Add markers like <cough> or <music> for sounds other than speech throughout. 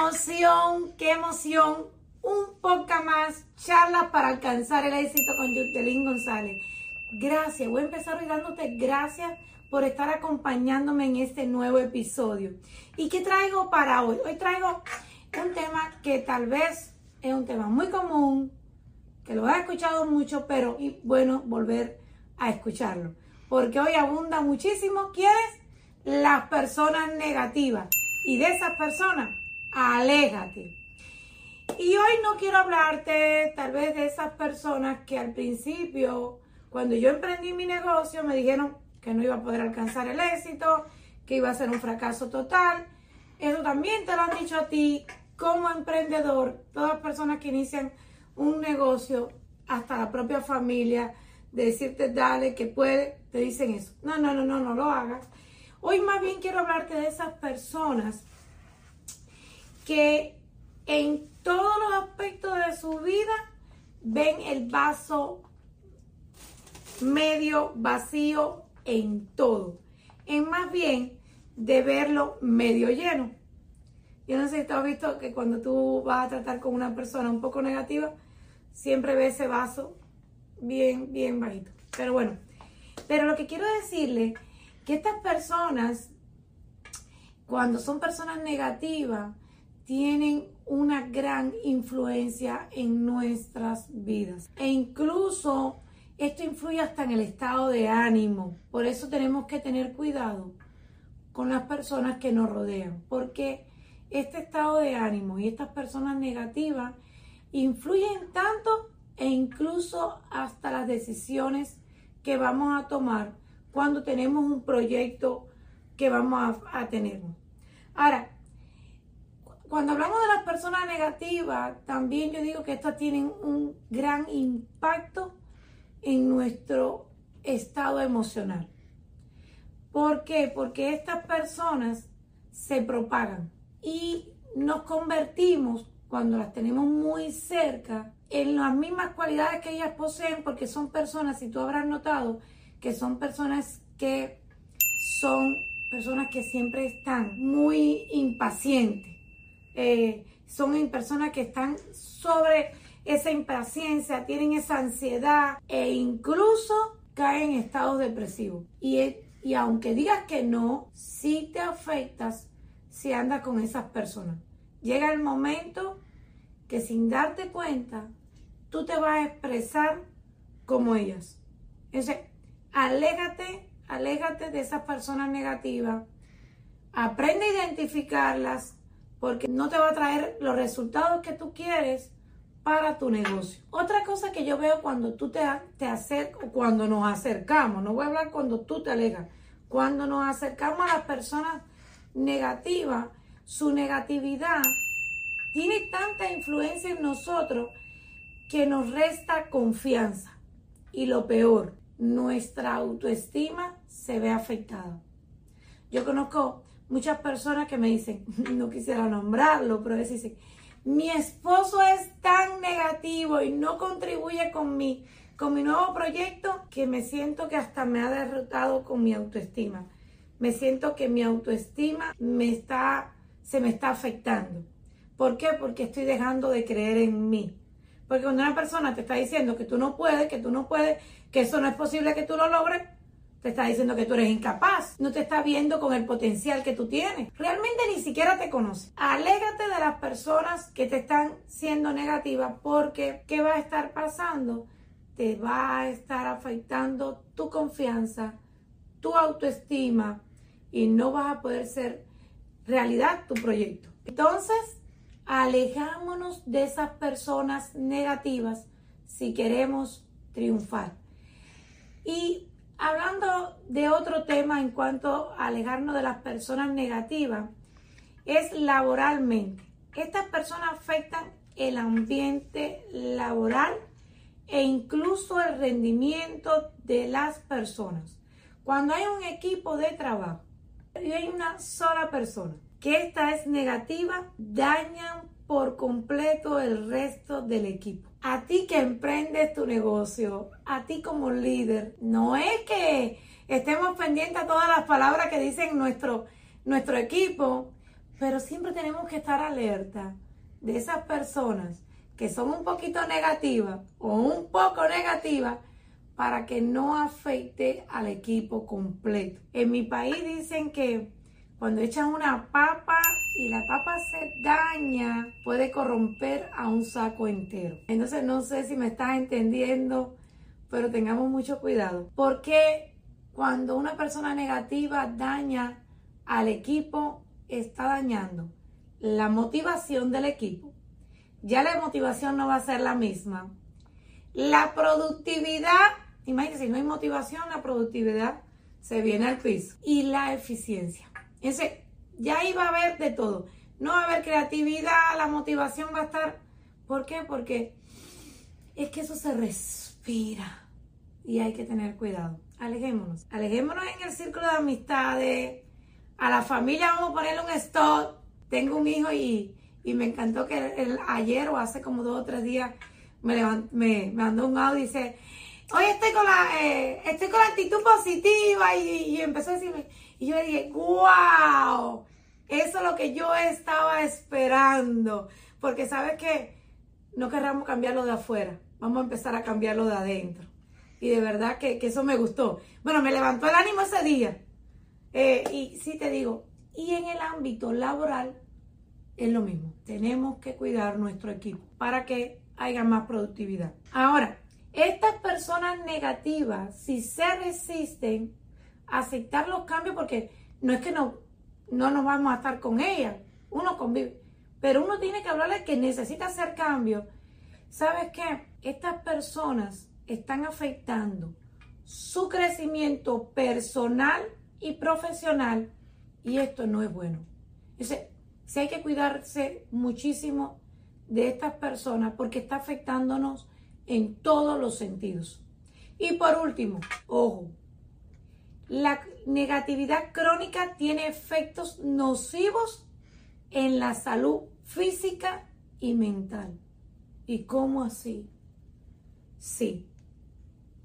emoción! ¡Qué emoción! Un poco más, charlas para alcanzar el éxito con Yutelín González. Gracias, voy a empezar hoy dándote gracias por estar acompañándome en este nuevo episodio. ¿Y qué traigo para hoy? Hoy traigo un tema que tal vez es un tema muy común, que lo has escuchado mucho, pero es bueno volver a escucharlo. Porque hoy abunda muchísimo, ¿quieres? Las personas negativas. Y de esas personas, aléjate. Y hoy no quiero hablarte tal vez de esas personas que al principio, cuando yo emprendí mi negocio, me dijeron que no iba a poder alcanzar el éxito, que iba a ser un fracaso total. Eso también te lo han dicho a ti como emprendedor, todas las personas que inician un negocio, hasta la propia familia, de decirte dale, que puede, te dicen eso. No, no, no, no, no lo hagas. Hoy más bien quiero hablarte de esas personas que en todos los aspectos de su vida ven el vaso medio vacío en todo. Es más bien de verlo medio lleno. Yo no sé si tú has visto que cuando tú vas a tratar con una persona un poco negativa, siempre ves ese vaso bien, bien bajito. Pero bueno, pero lo que quiero decirle que estas personas, cuando son personas negativas, tienen una gran influencia en nuestras vidas. E incluso esto influye hasta en el estado de ánimo. Por eso tenemos que tener cuidado con las personas que nos rodean. Porque este estado de ánimo y estas personas negativas influyen tanto e incluso hasta las decisiones que vamos a tomar cuando tenemos un proyecto que vamos a, tener. Ahora, cuando hablamos de las personas negativas, también yo digo que estas tienen un gran impacto en nuestro estado emocional. ¿Por qué? Porque estas personas se propagan y nos convertimos, cuando las tenemos muy cerca, en las mismas cualidades que ellas poseen, porque son personas, si tú habrás notado, que son personas que son personas que siempre están muy impacientes eh, son personas que están sobre esa impaciencia, tienen esa ansiedad e incluso caen en estados depresivos. Y, y aunque digas que no, sí te afectas si andas con esas personas. Llega el momento que sin darte cuenta, tú te vas a expresar como ellas. Entonces, aléjate, aléjate de esas personas negativas. Aprende a identificarlas, porque no te va a traer los resultados que tú quieres para tu negocio. Otra cosa que yo veo cuando tú te, te acercas, cuando nos acercamos, no voy a hablar cuando tú te alejas, cuando nos acercamos a las personas negativas, su negatividad tiene tanta influencia en nosotros que nos resta confianza. Y lo peor, nuestra autoestima se ve afectada. Yo conozco muchas personas que me dicen, <laughs> no quisiera nombrarlo, pero es dicen, mi esposo es tan negativo y no contribuye con mi, con mi nuevo proyecto que me siento que hasta me ha derrotado con mi autoestima. Me siento que mi autoestima me está, se me está afectando. ¿Por qué? Porque estoy dejando de creer en mí. Porque cuando una persona te está diciendo que tú no puedes, que tú no puedes, que eso no es posible que tú lo logres, te está diciendo que tú eres incapaz, no te está viendo con el potencial que tú tienes. Realmente ni siquiera te conoce. Alégate de las personas que te están siendo negativas porque ¿qué va a estar pasando? Te va a estar afectando tu confianza, tu autoestima y no vas a poder ser realidad tu proyecto. Entonces, alejámonos de esas personas negativas si queremos triunfar. Y de otro tema en cuanto a alejarnos de las personas negativas, es laboralmente. Estas personas afectan el ambiente laboral e incluso el rendimiento de las personas. Cuando hay un equipo de trabajo y hay una sola persona que esta es negativa, dañan por completo el resto del equipo a ti que emprendes tu negocio, a ti como líder, no es que estemos pendientes a todas las palabras que dicen nuestro, nuestro equipo, Pero siempre tenemos que estar alerta de esas personas que son un poquito negativas o un poco negativas para que no afecte al equipo completo. En mi país dicen que cuando echan una papa y la papa se daña, puede corromper a un saco entero. Entonces no sé si me estás entendiendo, pero tengamos mucho cuidado. Porque cuando una persona negativa daña al equipo, está dañando la motivación del equipo. Ya la motivación no va a ser la misma. La productividad Imagínense, si no hay motivación, la productividad se viene al piso. Y la eficiencia. Ese, ya ahí va a haber de todo. No va a haber creatividad, la motivación va a estar. ¿Por qué? Porque es que eso se respira y hay que tener cuidado. Alejémonos. Alejémonos en el círculo de amistades. A la familia vamos a ponerle un stop. Tengo un hijo y, me encantó que ayer o hace como dos o tres días me, me mandó un audio y dice, hoy estoy con la, eh, estoy con la actitud positiva y, empezó a decirme, y yo le dije, wow, eso es lo que yo estaba esperando, porque sabes que no querramos cambiarlo de afuera, vamos a empezar a cambiarlo de adentro. Y de verdad que, eso me gustó. Bueno, me levantó el ánimo ese día. Eh, y sí te digo, y en el ámbito laboral es lo mismo. Tenemos que cuidar nuestro equipo para que haya más productividad. Ahora, estas personas negativas, si se resisten a aceptar los cambios, porque no es que no, no nos vamos a estar con ellas, uno convive, pero uno tiene que hablarle que necesita hacer cambios. ¿Sabes qué? Estas personas están afectando su crecimiento personal y profesional y esto no es bueno. Si hay que cuidarse muchísimo de estas personas porque está afectándonos en todos los sentidos. Y por último, ojo, la negatividad crónica tiene efectos nocivos en la salud física y mental. ¿Y cómo así? Sí.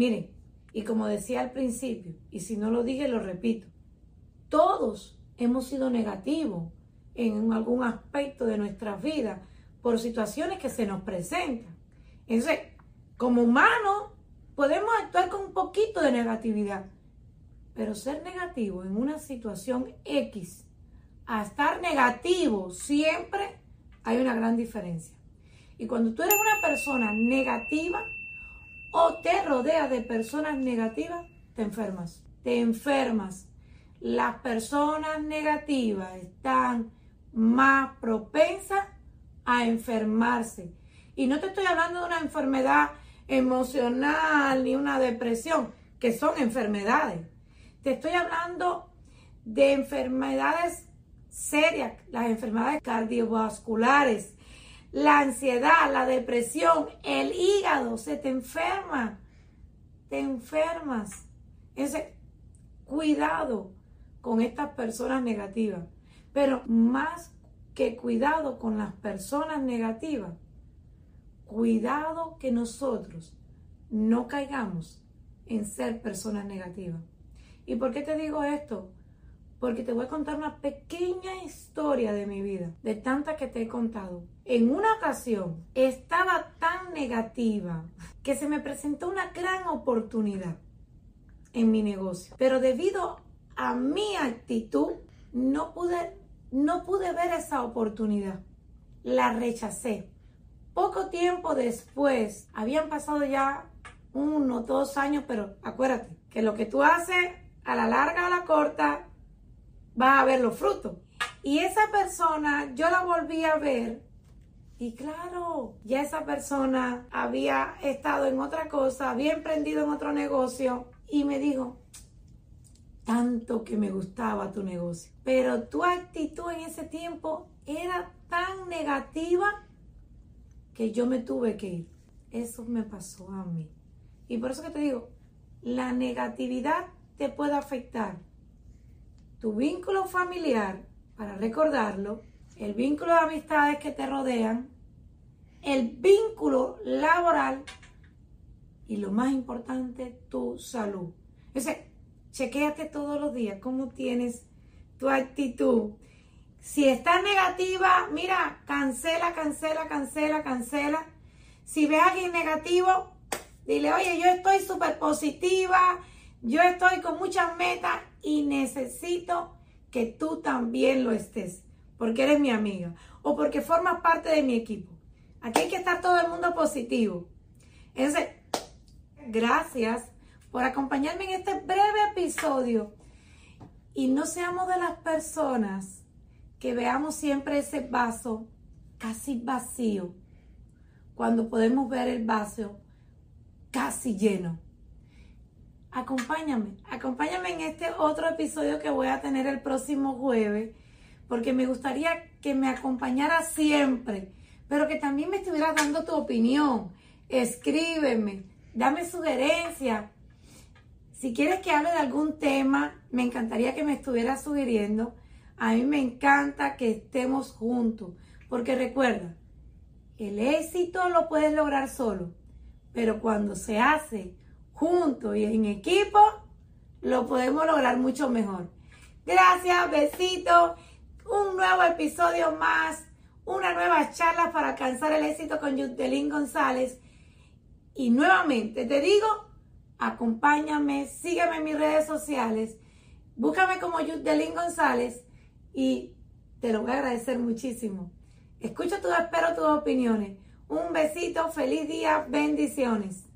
Miren, y como decía al principio, y si no lo dije, lo repito, todos hemos sido negativos en algún aspecto de nuestra vida por situaciones que se nos presentan. Entonces, como humanos podemos actuar con un poquito de negatividad, pero ser negativo en una situación X a estar negativo siempre hay una gran diferencia. Y cuando tú eres una persona negativa o te rodeas de personas negativas, te enfermas. Te enfermas. Las personas negativas están más propensas a enfermarse. Y no te estoy hablando de una enfermedad emocional ni una depresión, que son enfermedades. Te estoy hablando de enfermedades serias, las enfermedades cardiovasculares, la ansiedad, la depresión, el hígado, se te enferma, te enfermas. Ese cuidado con estas personas negativas, pero más que cuidado con las personas negativas, cuidado que nosotros no caigamos en ser personas negativas. ¿Y por qué te digo esto? Porque te voy a contar una pequeña historia de mi vida, de tantas que te he contado. En una ocasión estaba tan negativa que se me presentó una gran oportunidad en mi negocio. Pero debido a mi actitud, no pude, no pude ver esa oportunidad. La rechacé. Poco tiempo después, habían pasado ya uno, dos años, pero acuérdate que lo que tú haces a la larga o a la corta, vas a ver los frutos. Y esa persona, yo la volví a ver y claro, ya esa persona había estado en otra cosa, había emprendido en otro negocio y me dijo, tanto que me gustaba tu negocio, pero tu actitud en ese tiempo era tan negativa que yo me tuve que ir. Eso me pasó a mí. Y por eso que te digo, la negatividad te puede afectar. Tu vínculo familiar, para recordarlo, el vínculo de amistades que te rodean, el vínculo laboral y lo más importante, tu salud. Ese, chequéate todos los días cómo tienes tu actitud. Si estás negativa, mira, cancela, cancela, cancela, cancela. Si ves a alguien negativo, dile, oye, yo estoy súper positiva, yo estoy con muchas metas y necesito que tú también lo estés, porque eres mi amiga o porque formas parte de mi equipo. Aquí hay que estar todo el mundo positivo. Entonces, gracias por acompañarme en este breve episodio y no seamos de las personas que veamos siempre ese vaso casi vacío cuando podemos ver el vaso casi lleno. Acompáñame, acompáñame en este otro episodio que voy a tener el próximo jueves, porque me gustaría que me acompañara siempre, pero que también me estuvieras dando tu opinión. Escríbeme, dame sugerencias. Si quieres que hable de algún tema, me encantaría que me estuvieras sugiriendo. A mí me encanta que estemos juntos, porque recuerda, el éxito lo puedes lograr solo, pero cuando se hace juntos y en equipo, lo podemos lograr mucho mejor. Gracias, besitos. Un nuevo episodio más, una nueva charla para alcanzar el éxito con Yutelín González. Y nuevamente te digo, acompáñame, sígueme en mis redes sociales, búscame como Yutelín González y te lo voy a agradecer muchísimo. Escucho tu, espero tus opiniones. Un besito, feliz día, bendiciones.